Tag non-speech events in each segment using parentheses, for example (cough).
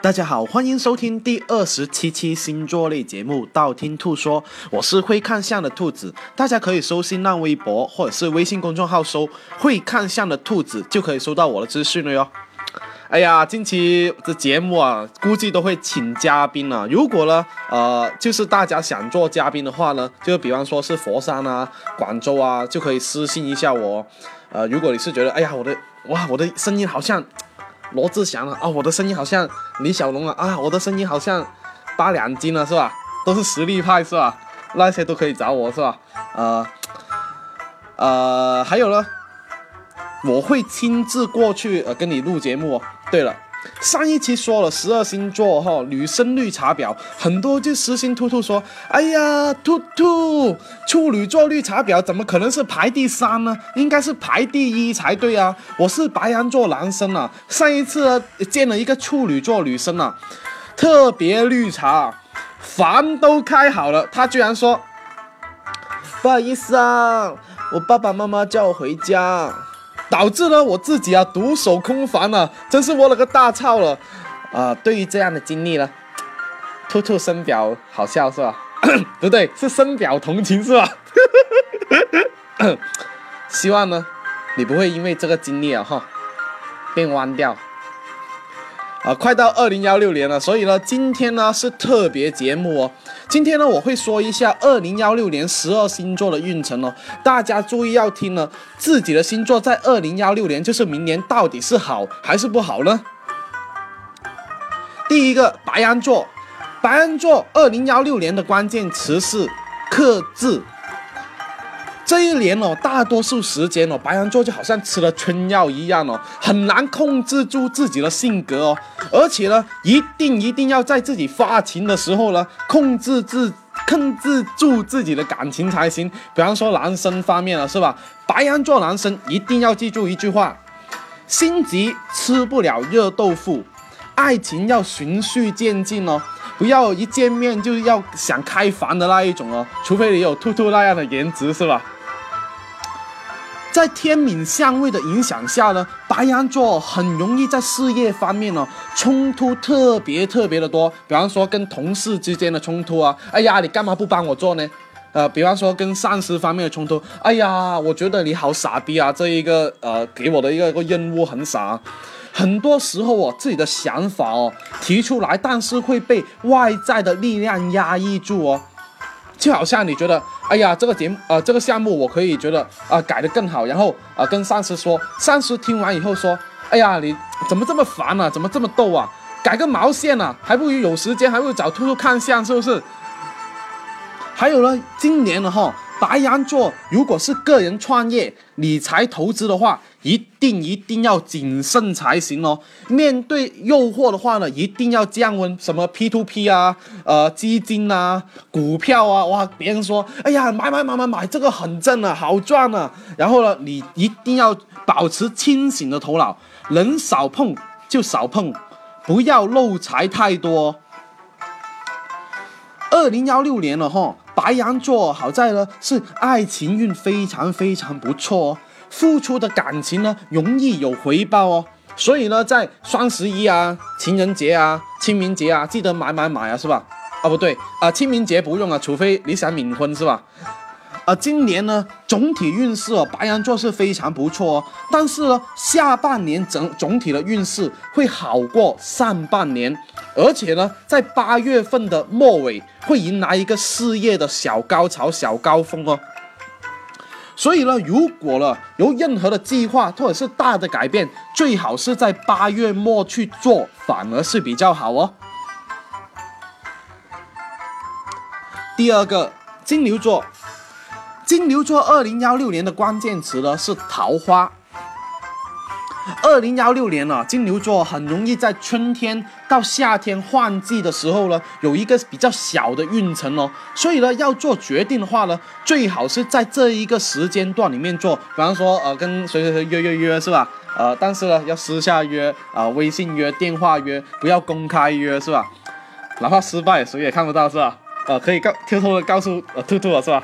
大家好，欢迎收听第二十七期星座类节目《道听途说》，我是会看相的兔子，大家可以搜新浪微博或者是微信公众号搜“会看相的兔子”，就可以收到我的资讯了哟。哎呀，近期的节目啊，估计都会请嘉宾了。如果呢，呃，就是大家想做嘉宾的话呢，就比方说是佛山啊、广州啊，就可以私信一下我。呃，如果你是觉得，哎呀，我的哇，我的声音好像。罗志祥了啊，我的声音好像李小龙啊啊，我的声音好像八两金了是吧？都是实力派是吧？那些都可以找我是吧？呃呃，还有呢，我会亲自过去呃跟你录节目哦。对了。上一期说了十二星座哈，女生绿茶婊很多，就私信兔兔说：“哎呀，兔兔，处女座绿茶婊怎么可能是排第三呢？应该是排第一才对啊！我是白羊座男生啊，上一次见了一个处女座女生啊，特别绿茶，房都开好了，她居然说不好意思啊，我爸爸妈妈叫我回家。”导致呢我自己啊独守空房啊，真是窝了个大操了，啊！对于这样的经历呢，兔兔深表好笑是吧？(coughs) 不对，是深表同情是吧？(coughs) 希望呢，你不会因为这个经历啊哈变弯掉。啊，快到二零幺六年了，所以呢，今天呢是特别节目哦。今天呢，我会说一下二零幺六年十二星座的运程哦。大家注意要听呢，自己的星座在二零幺六年，就是明年到底是好还是不好呢？第一个白羊座，白羊座二零幺六年的关键词是克制。这一年哦，大多数时间哦，白羊座就好像吃了春药一样哦，很难控制住自己的性格哦，而且呢，一定一定要在自己发情的时候呢，控制自控制住自己的感情才行。比方说男生方面了，是吧？白羊座男生一定要记住一句话：心急吃不了热豆腐，爱情要循序渐进哦，不要一见面就要想开房的那一种哦，除非你有兔兔那样的颜值，是吧？在天敏相位的影响下呢，白羊座很容易在事业方面呢冲突特别特别的多。比方说跟同事之间的冲突啊，哎呀，你干嘛不帮我做呢？呃，比方说跟上司方面的冲突，哎呀，我觉得你好傻逼啊，这一个呃给我的一个个任务很傻。很多时候哦，自己的想法哦提出来，但是会被外在的力量压抑住哦。就好像你觉得，哎呀，这个节目，呃，这个项目我可以觉得啊改得更好，然后啊跟上司说，上司听完以后说，哎呀，你怎么这么烦啊？怎么这么逗啊？改个毛线啊？还不如有时间，还不如找兔兔看相，是不是？还有呢，今年的哈。白羊座，如果是个人创业、理财投资的话，一定一定要谨慎才行哦。面对诱惑的话呢，一定要降温。什么 P to P 啊，呃，基金啊，股票啊，哇，别人说，哎呀，买买买买买，这个很正啊，好赚啊。然后呢，你一定要保持清醒的头脑，能少碰就少碰，不要漏财太多。二零幺六年了哈。白羊座好在呢，是爱情运非常非常不错哦，付出的感情呢容易有回报哦，所以呢，在双十一啊、情人节啊、清明节啊，记得买买买啊，是吧？啊，不对啊，清明节不用啊，除非你想冥婚，是吧？啊，今年呢，总体运势哦，白羊座是非常不错哦，但是呢，下半年整总体的运势会好过上半年，而且呢，在八月份的末尾会迎来一个事业的小高潮、小高峰哦。所以呢，如果了有任何的计划或者是大的改变，最好是在八月末去做，反而是比较好哦。第二个，金牛座。金牛座二零幺六年的关键词呢是桃花。二零幺六年呢，金牛座很容易在春天到夏天换季的时候呢，有一个比较小的运程哦。所以呢，要做决定的话呢，最好是在这一个时间段里面做。比方说，呃，跟谁谁谁约约约是吧？呃，但是呢，要私下约啊，微信约、电话约，不要公开约是吧？哪怕失败，谁也看不到是吧？呃，可以告偷偷的告诉呃兔兔了是吧？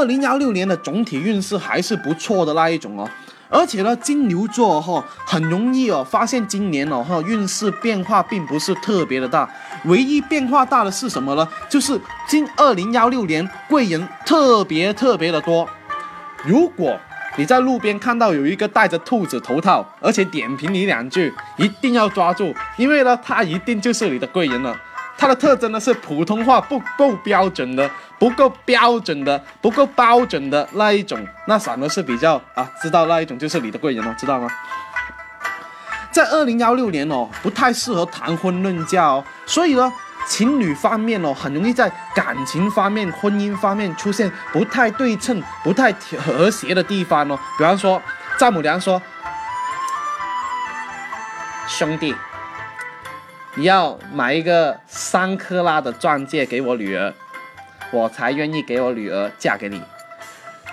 二零幺六年的总体运势还是不错的那一种哦，而且呢，金牛座哈很容易哦发现今年哦哈运势变化并不是特别的大，唯一变化大的是什么呢？就是今二零幺六年贵人特别特别的多。如果你在路边看到有一个戴着兔子头套，而且点评你两句，一定要抓住，因为呢，他一定就是你的贵人了。它的特征呢是普通话不够标准的，不够标准的，不够标准的那一种，那反而是比较啊，知道那一种就是你的贵人了，知道吗？在二零幺六年哦，不太适合谈婚论嫁哦，所以呢，情侣方面哦，很容易在感情方面、婚姻方面出现不太对称、不太和谐的地方哦。比方说，丈母娘说：“兄弟。”你要买一个三克拉的钻戒给我女儿，我才愿意给我女儿嫁给你。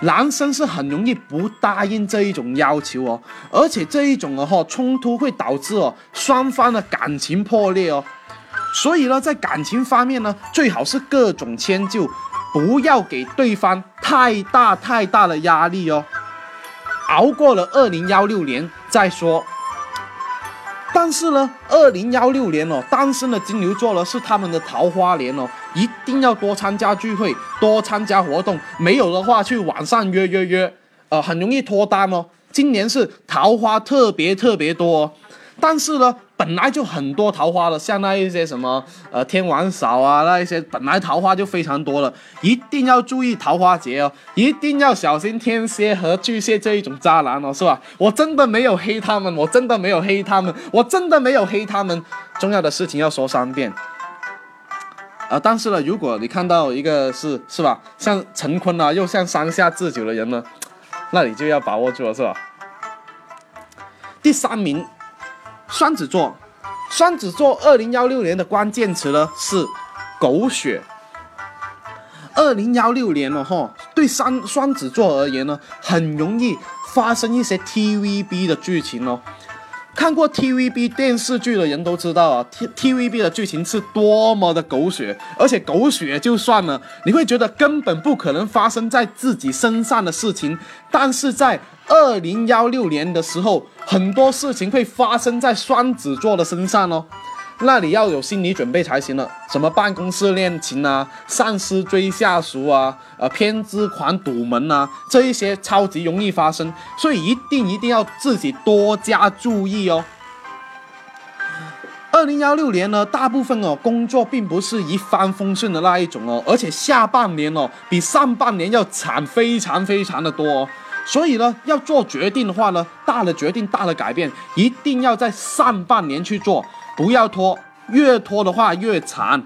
男生是很容易不答应这一种要求哦，而且这一种的话冲突会导致哦双方的感情破裂哦。所以呢，在感情方面呢，最好是各种迁就，不要给对方太大太大的压力哦。熬过了二零幺六年再说。但是呢，二零幺六年哦，单身的金牛座呢是他们的桃花年哦，一定要多参加聚会，多参加活动，没有的话去网上约约约，呃，很容易脱单哦。今年是桃花特别特别多。但是呢，本来就很多桃花了，像那一些什么呃天王嫂啊，那一些本来桃花就非常多了，一定要注意桃花劫哦，一定要小心天蝎和巨蟹这一种渣男哦，是吧？我真的没有黑他们，我真的没有黑他们，我真的没有黑他们。重要的事情要说三遍。啊，但是呢，如果你看到一个是是吧，像陈坤啊，又像山下智久的人呢，那你就要把握住了，是吧？第三名。双子座，双子座二零幺六年的关键词呢是狗血。二零幺六年了哈，对双双子座而言呢，很容易发生一些 TVB 的剧情哦。看过 TVB 电视剧的人都知道啊，T TVB 的剧情是多么的狗血，而且狗血就算了，你会觉得根本不可能发生在自己身上的事情，但是在二零幺六年的时候，很多事情会发生在双子座的身上哦。那你要有心理准备才行了，什么办公室恋情啊，上司追下属啊，呃，偏执狂堵门啊，这一些超级容易发生，所以一定一定要自己多加注意哦。二零幺六年呢，大部分哦工作并不是一帆风顺的那一种哦，而且下半年哦比上半年要惨非常非常的多哦，所以呢，要做决定的话呢，大的决定、大的改变，一定要在上半年去做。不要拖，越拖的话越惨。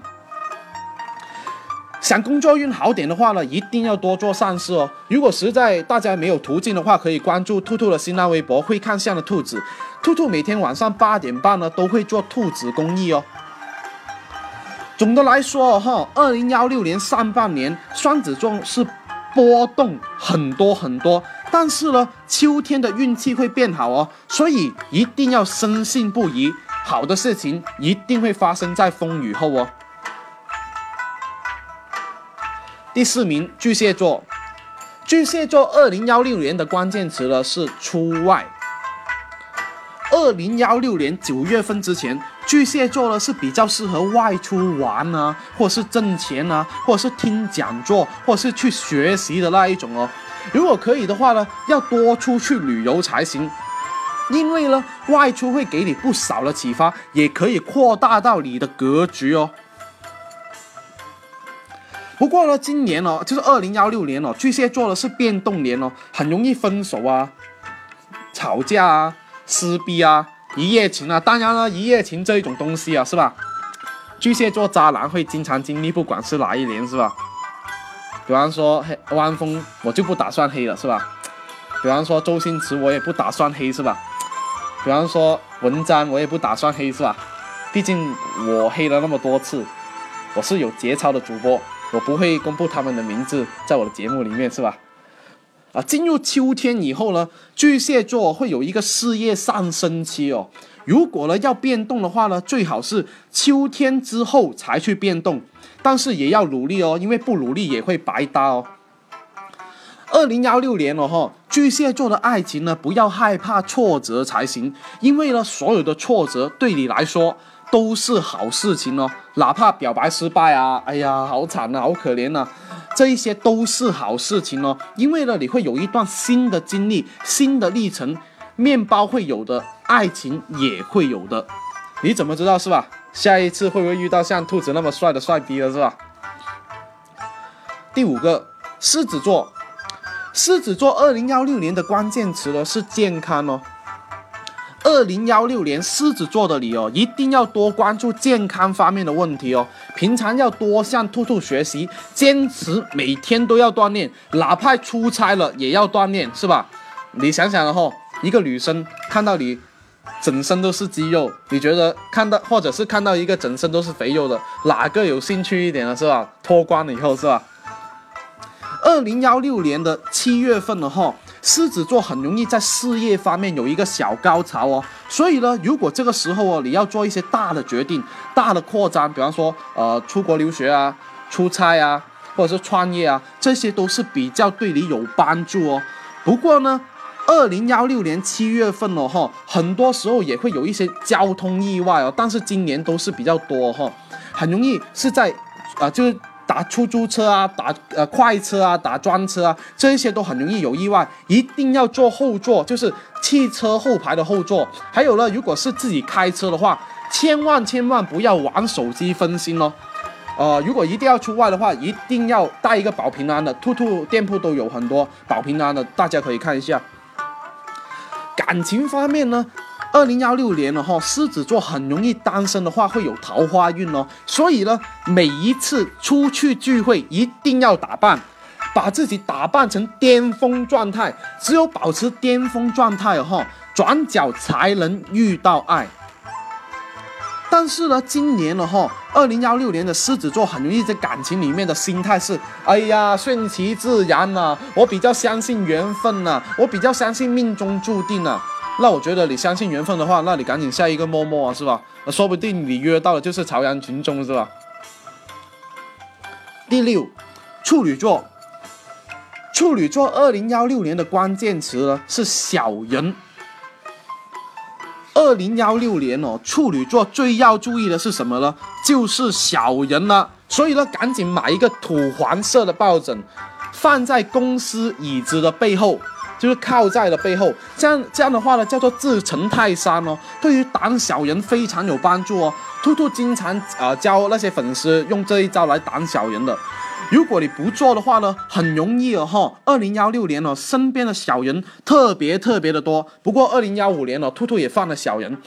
想工作运好点的话呢，一定要多做善事哦。如果实在大家没有途径的话，可以关注兔兔的新浪微博“会看相的兔子”。兔兔每天晚上八点半呢，都会做兔子公益哦。总的来说哈，二零幺六年上半年双子座是波动很多很多，但是呢，秋天的运气会变好哦，所以一定要深信不疑。好的事情一定会发生在风雨后哦。第四名，巨蟹座。巨蟹座二零幺六年的关键词呢是出外。二零幺六年九月份之前，巨蟹座呢是比较适合外出玩啊，或是挣钱啊，或是听讲座，或是去学习的那一种哦。如果可以的话呢，要多出去旅游才行。因为呢，外出会给你不少的启发，也可以扩大到你的格局哦。不过呢，今年哦，就是二零幺六年哦，巨蟹座的是变动年哦，很容易分手啊、吵架啊、撕逼啊、一夜情啊。当然了，一夜情这一种东西啊，是吧？巨蟹座渣男会经常经历，不管是哪一年，是吧？比方说黑汪峰，我就不打算黑了，是吧？比方说周星驰，我也不打算黑，是吧？比方说文章，我也不打算黑，是吧？毕竟我黑了那么多次，我是有节操的主播，我不会公布他们的名字在我的节目里面，是吧？啊，进入秋天以后呢，巨蟹座会有一个事业上升期哦。如果呢要变动的话呢，最好是秋天之后才去变动，但是也要努力哦，因为不努力也会白搭哦。二零幺六年了哈，巨蟹座的爱情呢，不要害怕挫折才行，因为呢，所有的挫折对你来说都是好事情哦。哪怕表白失败啊，哎呀，好惨啊，好可怜呐，这一些都是好事情哦。因为呢，你会有一段新的经历、新的历程，面包会有的，爱情也会有的。你怎么知道是吧？下一次会不会遇到像兔子那么帅的帅逼了是吧？第五个，狮子座。狮子座二零幺六年的关键词呢是健康哦。二零幺六年狮子座的你哦，一定要多关注健康方面的问题哦。平常要多向兔兔学习，坚持每天都要锻炼，哪怕出差了也要锻炼，是吧？你想想了后，一个女生看到你整身都是肌肉，你觉得看到或者是看到一个整身都是肥肉的，哪个有兴趣一点了，是吧？脱光了以后，是吧？二零幺六年的七月份了哈，狮子座很容易在事业方面有一个小高潮哦。所以呢，如果这个时候哦，你要做一些大的决定、大的扩张，比方说呃出国留学啊、出差啊，或者是创业啊，这些都是比较对你有帮助哦。不过呢，二零幺六年七月份了哈，很多时候也会有一些交通意外哦，但是今年都是比较多哈，很容易是在啊就是。打出租车啊，打呃快车啊，打专车啊，这些都很容易有意外，一定要坐后座，就是汽车后排的后座。还有呢，如果是自己开车的话，千万千万不要玩手机分心哦。呃，如果一定要出外的话，一定要带一个保平安的，兔兔店铺都有很多保平安的，大家可以看一下。感情方面呢？二零幺六年了哈，狮子座很容易单身的话会有桃花运哦，所以呢，每一次出去聚会一定要打扮，把自己打扮成巅峰状态，只有保持巅峰状态哈，转角才能遇到爱。但是呢，今年了哈，二零幺六年的狮子座很容易在感情里面的心态是，哎呀，顺其自然呐，我比较相信缘分呐，我比较相信命中注定呐。那我觉得你相信缘分的话，那你赶紧下一个陌陌啊，是吧？说不定你约到的就是朝阳群众，是吧？第六，处女座。处女座二零幺六年的关键词呢是小人。二零幺六年哦，处女座最要注意的是什么呢？就是小人了。所以呢，赶紧买一个土黄色的抱枕，放在公司椅子的背后。就是靠在了背后，这样这样的话呢，叫做自成泰山哦。对于挡小人非常有帮助哦。兔兔经常啊教那些粉丝用这一招来挡小人的。如果你不做的话呢，很容易哦哈。二零幺六年哦，身边的小人特别特别的多。不过二零幺五年哦，兔兔也犯了小人，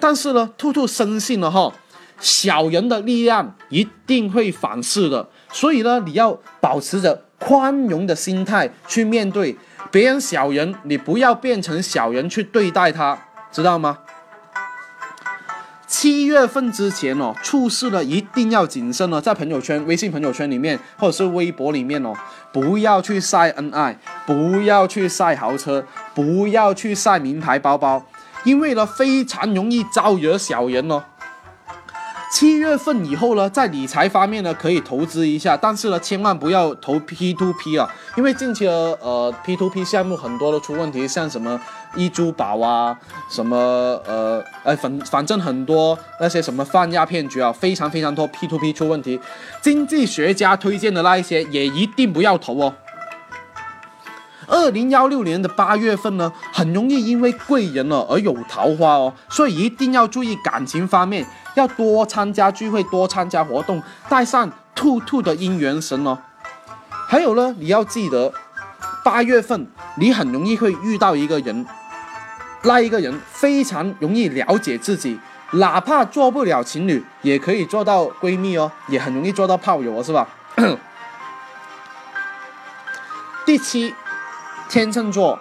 但是呢，兔兔深信了哈，小人的力量一定会反噬的。所以呢，你要保持着宽容的心态去面对。别人小人，你不要变成小人去对待他，知道吗？七月份之前哦，处事呢一定要谨慎哦，在朋友圈、微信朋友圈里面，或者是微博里面哦，不要去晒恩爱，不要去晒豪车，不要去晒名牌包包，因为呢非常容易招惹小人哦。七月份以后呢，在理财方面呢，可以投资一下，但是呢，千万不要投 P to P 啊，因为近期的呃 P to P 项目很多都出问题，像什么一珠宝啊，什么呃哎反反正很多那些什么泛亚骗局啊，非常非常多 P to P 出问题，经济学家推荐的那一些也一定不要投哦。二零幺六年的八月份呢，很容易因为贵人了而有桃花哦，所以一定要注意感情方面，要多参加聚会，多参加活动，带上兔兔的姻缘绳哦。还有呢，你要记得，八月份你很容易会遇到一个人，那一个人非常容易了解自己，哪怕做不了情侣，也可以做到闺蜜哦，也很容易做到炮友哦，是吧？(coughs) 第七。天秤座，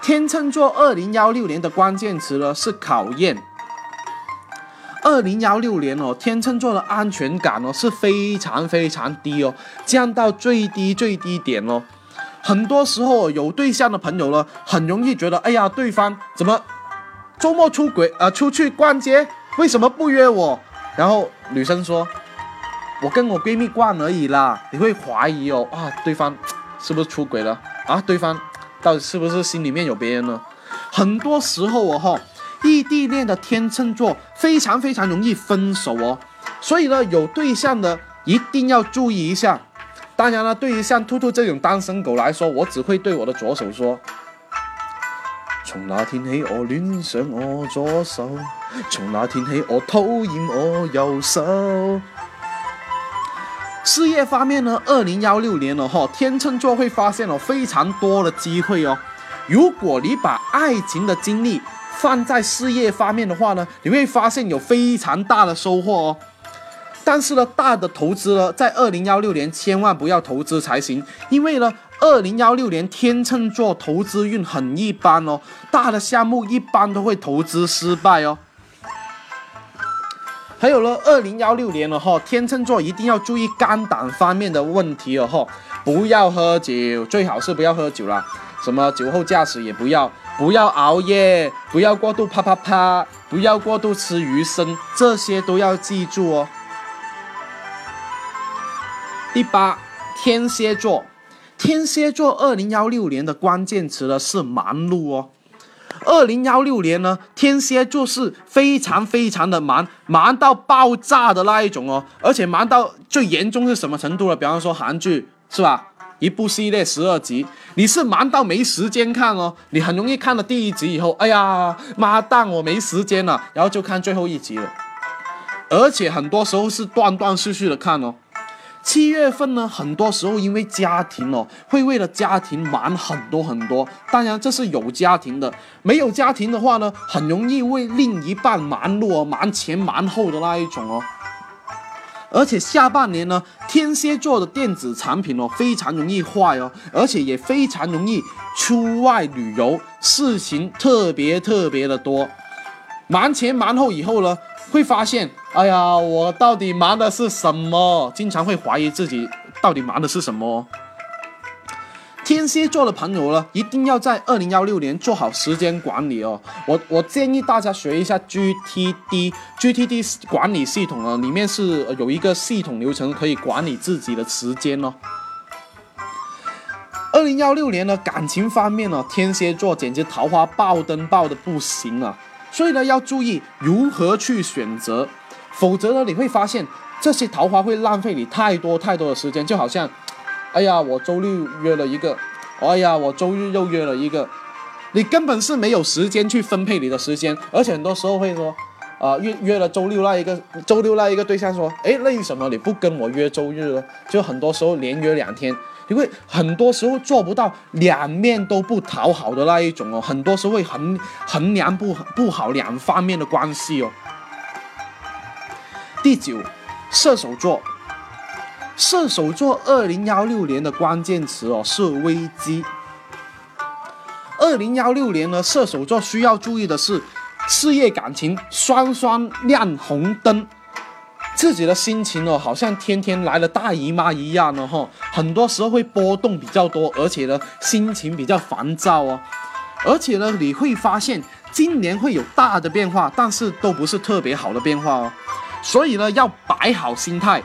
天秤座二零幺六年的关键词呢是考验。二零幺六年哦，天秤座的安全感哦是非常非常低哦，降到最低最低点哦。很多时候有对象的朋友呢，很容易觉得，哎呀，对方怎么周末出轨啊？出去逛街为什么不约我？然后女生说，我跟我闺蜜逛而已啦。你会怀疑哦，啊，对方 (tsk) 是不是出轨了？啊，对方到底是不是心里面有别人呢？很多时候哦哈，异地恋的天秤座非常非常容易分手哦，所以呢，有对象的一定要注意一下。当然了，对于像兔兔这种单身狗来说，我只会对我的左手说：从那天起，我恋上我左手；从那天起，我讨厌我右手。事业方面呢，二零幺六年了哈，天秤座会发现了非常多的机会哦。如果你把爱情的精力放在事业方面的话呢，你会发现有非常大的收获哦。但是呢，大的投资呢，在二零幺六年千万不要投资才行，因为呢，二零幺六年天秤座投资运很一般哦，大的项目一般都会投资失败哦。还有呢，二零幺六年了哈，天秤座一定要注意肝胆方面的问题了哈，不要喝酒，最好是不要喝酒啦，什么酒后驾驶也不要，不要熬夜，不要过度啪啪啪，不要过度吃鱼生，这些都要记住哦。第八，天蝎座，天蝎座二零幺六年的关键词呢是忙碌哦。二零幺六年呢，天蝎座是非常非常的忙，忙到爆炸的那一种哦。而且忙到最严重是什么程度了？比方说韩剧是吧？一部系列十二集，你是忙到没时间看哦。你很容易看了第一集以后，哎呀妈蛋，我没时间了，然后就看最后一集了。而且很多时候是断断续续的看哦。七月份呢，很多时候因为家庭哦，会为了家庭忙很多很多。当然这是有家庭的，没有家庭的话呢，很容易为另一半忙碌哦，忙前忙后的那一种哦。而且下半年呢，天蝎座的电子产品哦，非常容易坏哦，而且也非常容易出外旅游，事情特别特别的多。忙前忙后以后呢？会发现，哎呀，我到底忙的是什么？经常会怀疑自己到底忙的是什么。天蝎座的朋友呢，一定要在二零幺六年做好时间管理哦。我我建议大家学一下 GTD，GTD 管理系统啊，里面是有一个系统流程可以管理自己的时间哦。二零幺六年呢，感情方面呢，天蝎座简直桃花爆灯爆的不行啊。所以呢，要注意如何去选择，否则呢，你会发现这些桃花会浪费你太多太多的时间。就好像，哎呀，我周六约了一个，哎呀，我周日又约了一个，你根本是没有时间去分配你的时间。而且很多时候会说，啊，约约了周六那一个，周六那一个对象说，哎，为什么你不跟我约周日呢？就很多时候连约两天。你会很多时候做不到两面都不讨好的那一种哦，很多时候会衡衡量不不好两方面的关系哦。第九，射手座，射手座二零幺六年的关键词哦是危机。二零幺六年呢，射手座需要注意的是事业感情双双亮红灯。自己的心情哦，好像天天来了大姨妈一样的哈，很多时候会波动比较多，而且呢，心情比较烦躁哦，而且呢，你会发现今年会有大的变化，但是都不是特别好的变化哦，所以呢，要摆好心态，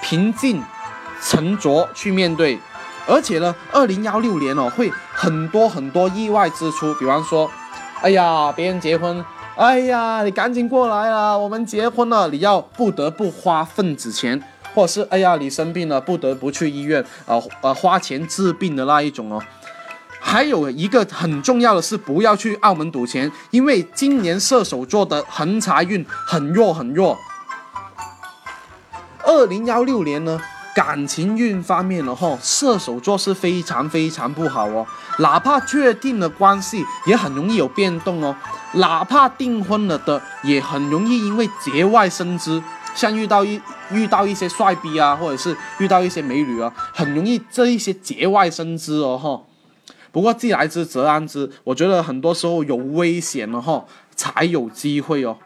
平静沉着去面对，而且呢，二零幺六年哦，会很多很多意外支出，比方说，哎呀，别人结婚。哎呀，你赶紧过来啊！我们结婚了，你要不得不花份子钱，或者是哎呀，你生病了，不得不去医院啊啊花钱治病的那一种哦。还有一个很重要的是，不要去澳门赌钱，因为今年射手座的横财运很弱很弱。二零幺六年呢？感情运方面的话，射手座是非常非常不好哦。哪怕确定了关系，也很容易有变动哦。哪怕订婚了的，也很容易因为节外生枝，像遇到一遇到一些帅逼啊，或者是遇到一些美女啊，很容易这一些节外生枝哦哈。不过既来之则安之，我觉得很多时候有危险了哈，才有机会哦。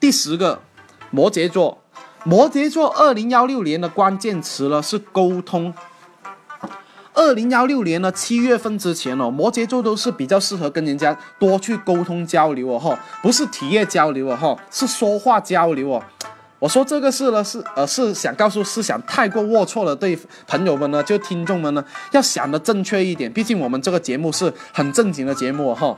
第十个，摩羯座。摩羯座二零幺六年的关键词呢是沟通。二零幺六年呢七月份之前哦，摩羯座都是比较适合跟人家多去沟通交流哦哈，不是体验交流哦哈，是说话交流哦。我说这个事呢，是呃是想告诉思想太过龌龊的对朋友们呢，就听众们呢，要想的正确一点。毕竟我们这个节目是很正经的节目哈。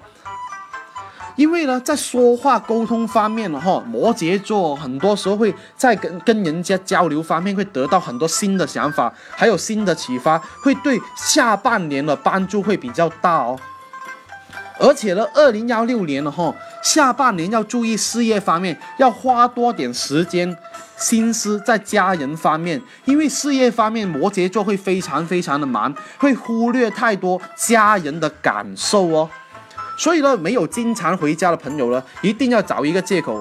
因为呢，在说话沟通方面哈，摩羯座很多时候会在跟跟人家交流方面会得到很多新的想法，还有新的启发，会对下半年的帮助会比较大哦。而且呢，二零幺六年了哈，下半年要注意事业方面，要花多点时间、心思在家人方面，因为事业方面摩羯座会非常非常的忙，会忽略太多家人的感受哦。所以呢，没有经常回家的朋友呢，一定要找一个借口，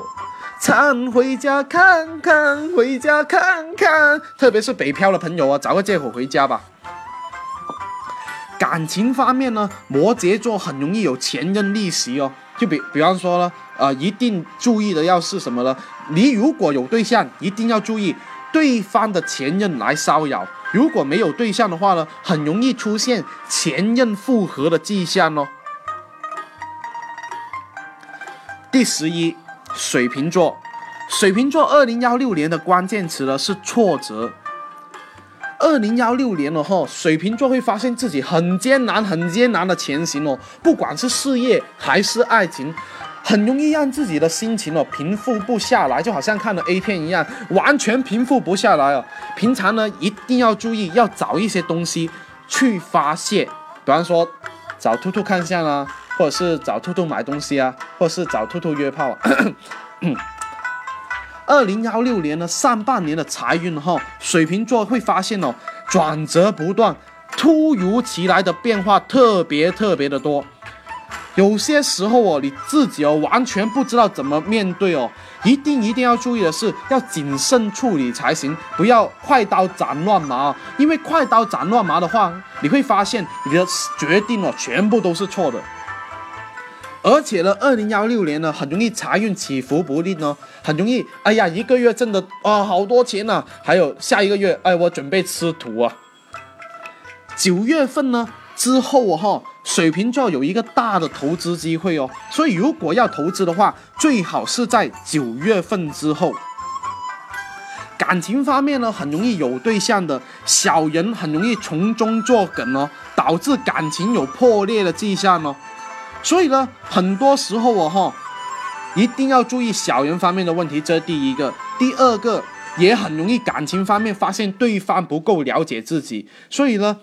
常回家看看，回家看看。特别是北漂的朋友啊，找个借口回家吧。感情方面呢，摩羯座很容易有前任逆袭哦。就比比方说呢，呃，一定注意的要是什么呢？你如果有对象，一定要注意对方的前任来骚扰；如果没有对象的话呢，很容易出现前任复合的迹象哦。第十一，水瓶座，水瓶座二零幺六年的关键词呢是挫折。二零幺六年了哈，水瓶座会发现自己很艰难、很艰难的前行哦，不管是事业还是爱情，很容易让自己的心情哦平复不下来，就好像看了 A 片一样，完全平复不下来哦。平常呢一定要注意，要找一些东西去发泄，比方说找兔兔看相啊，或者是找兔兔买东西啊，或者是找兔兔约炮啊。(coughs) 二零幺六年的，上半年的财运哈，水瓶座会发现哦，转折不断，突如其来的变化特别特别的多。有些时候哦，你自己哦，完全不知道怎么面对哦。一定一定要注意的是，要谨慎处理才行，不要快刀斩乱麻。因为快刀斩乱麻的话，你会发现你的决定哦，全部都是错的。而且呢，二零幺六年呢，很容易财运起伏不定哦，很容易，哎呀，一个月挣的啊好多钱呢，还有下一个月，哎，我准备吃土啊。九月份呢之后哈，水瓶座有一个大的投资机会哦，所以如果要投资的话，最好是在九月份之后。感情方面呢，很容易有对象的小人很容易从中作梗哦，导致感情有破裂的迹象哦。所以呢，很多时候哦哈，一定要注意小人方面的问题，这是第一个。第二个也很容易感情方面发现对方不够了解自己。所以呢，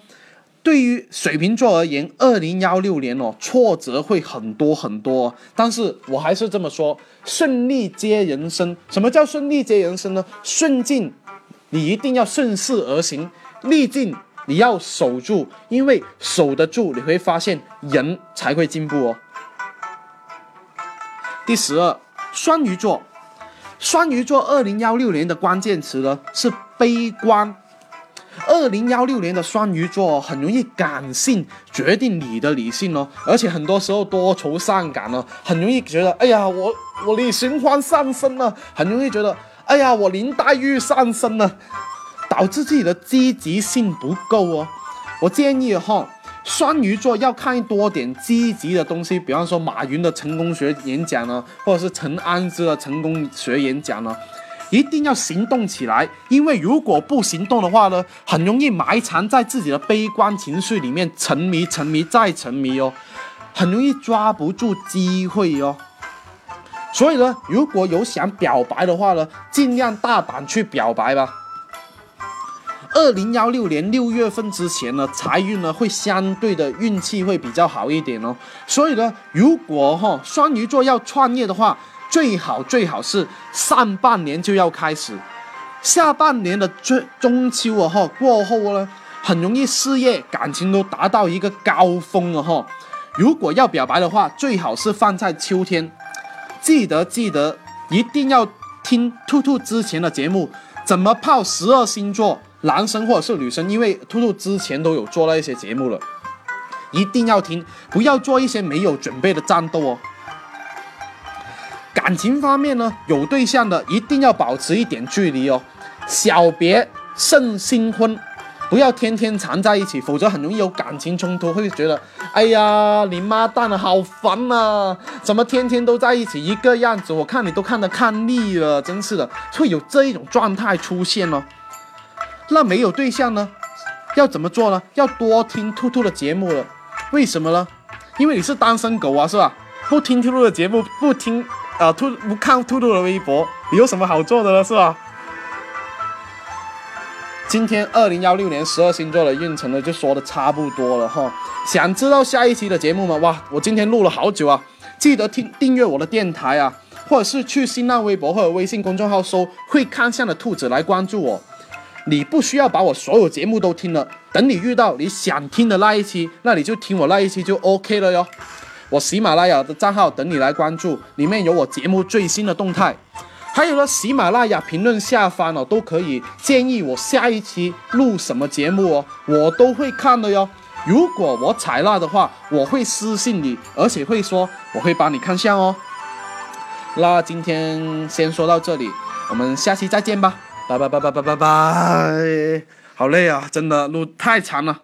对于水瓶座而言，二零幺六年哦，挫折会很多很多。但是我还是这么说，顺利接人生。什么叫顺利接人生呢？顺境，你一定要顺势而行；逆境。你要守住，因为守得住，你会发现人才会进步哦。第十二，双鱼座，双鱼座二零幺六年的关键词呢是悲观。二零幺六年的双鱼座很容易感性决定你的理性哦，而且很多时候多愁善感哦，很容易觉得哎呀，我我李寻欢上身了，很容易觉得哎呀，我林黛玉上身了。导致自己的积极性不够哦，我建议哈，双鱼座要看多点积极的东西，比方说马云的成功学演讲呢，或者是陈安之的成功学演讲呢，一定要行动起来，因为如果不行动的话呢，很容易埋藏在自己的悲观情绪里面，沉迷、沉迷再沉迷哦，很容易抓不住机会哦。所以呢，如果有想表白的话呢，尽量大胆去表白吧。二零幺六年六月份之前呢，财运呢会相对的运气会比较好一点哦。所以呢，如果哈双鱼座要创业的话，最好最好是上半年就要开始，下半年的最中秋啊哈过后呢，很容易事业感情都达到一个高峰了哈。如果要表白的话，最好是放在秋天。记得记得一定要听兔兔之前的节目，怎么泡十二星座。男生或者是女生，因为兔兔之前都有做那一些节目了，一定要听，不要做一些没有准备的战斗哦。感情方面呢，有对象的一定要保持一点距离哦，小别胜新婚。不要天天缠在一起，否则很容易有感情冲突，会觉得，哎呀，你妈蛋的，好烦呐！怎么天天都在一起，一个样子，我看你都看得看腻了，真是的，会有这一种状态出现哦。那没有对象呢，要怎么做呢？要多听兔兔的节目了。为什么呢？因为你是单身狗啊，是吧？不听兔兔的节目，不听啊兔不看兔兔的微博，你有什么好做的呢，是吧？今天二零幺六年十二星座的运程呢，就说的差不多了哈。想知道下一期的节目吗？哇，我今天录了好久啊！记得听订阅我的电台啊，或者是去新浪微博或者微信公众号搜“会看相的兔子”来关注我。你不需要把我所有节目都听了，等你遇到你想听的那一期，那你就听我那一期就 OK 了哟。我喜马拉雅的账号等你来关注，里面有我节目最新的动态。还有呢，喜马拉雅评论下方哦，都可以建议我下一期录什么节目哦，我都会看的哟。如果我采纳的话，我会私信你，而且会说我会帮你看相哦。那今天先说到这里，我们下期再见吧，拜拜拜拜拜拜拜。好累啊，真的路太长了。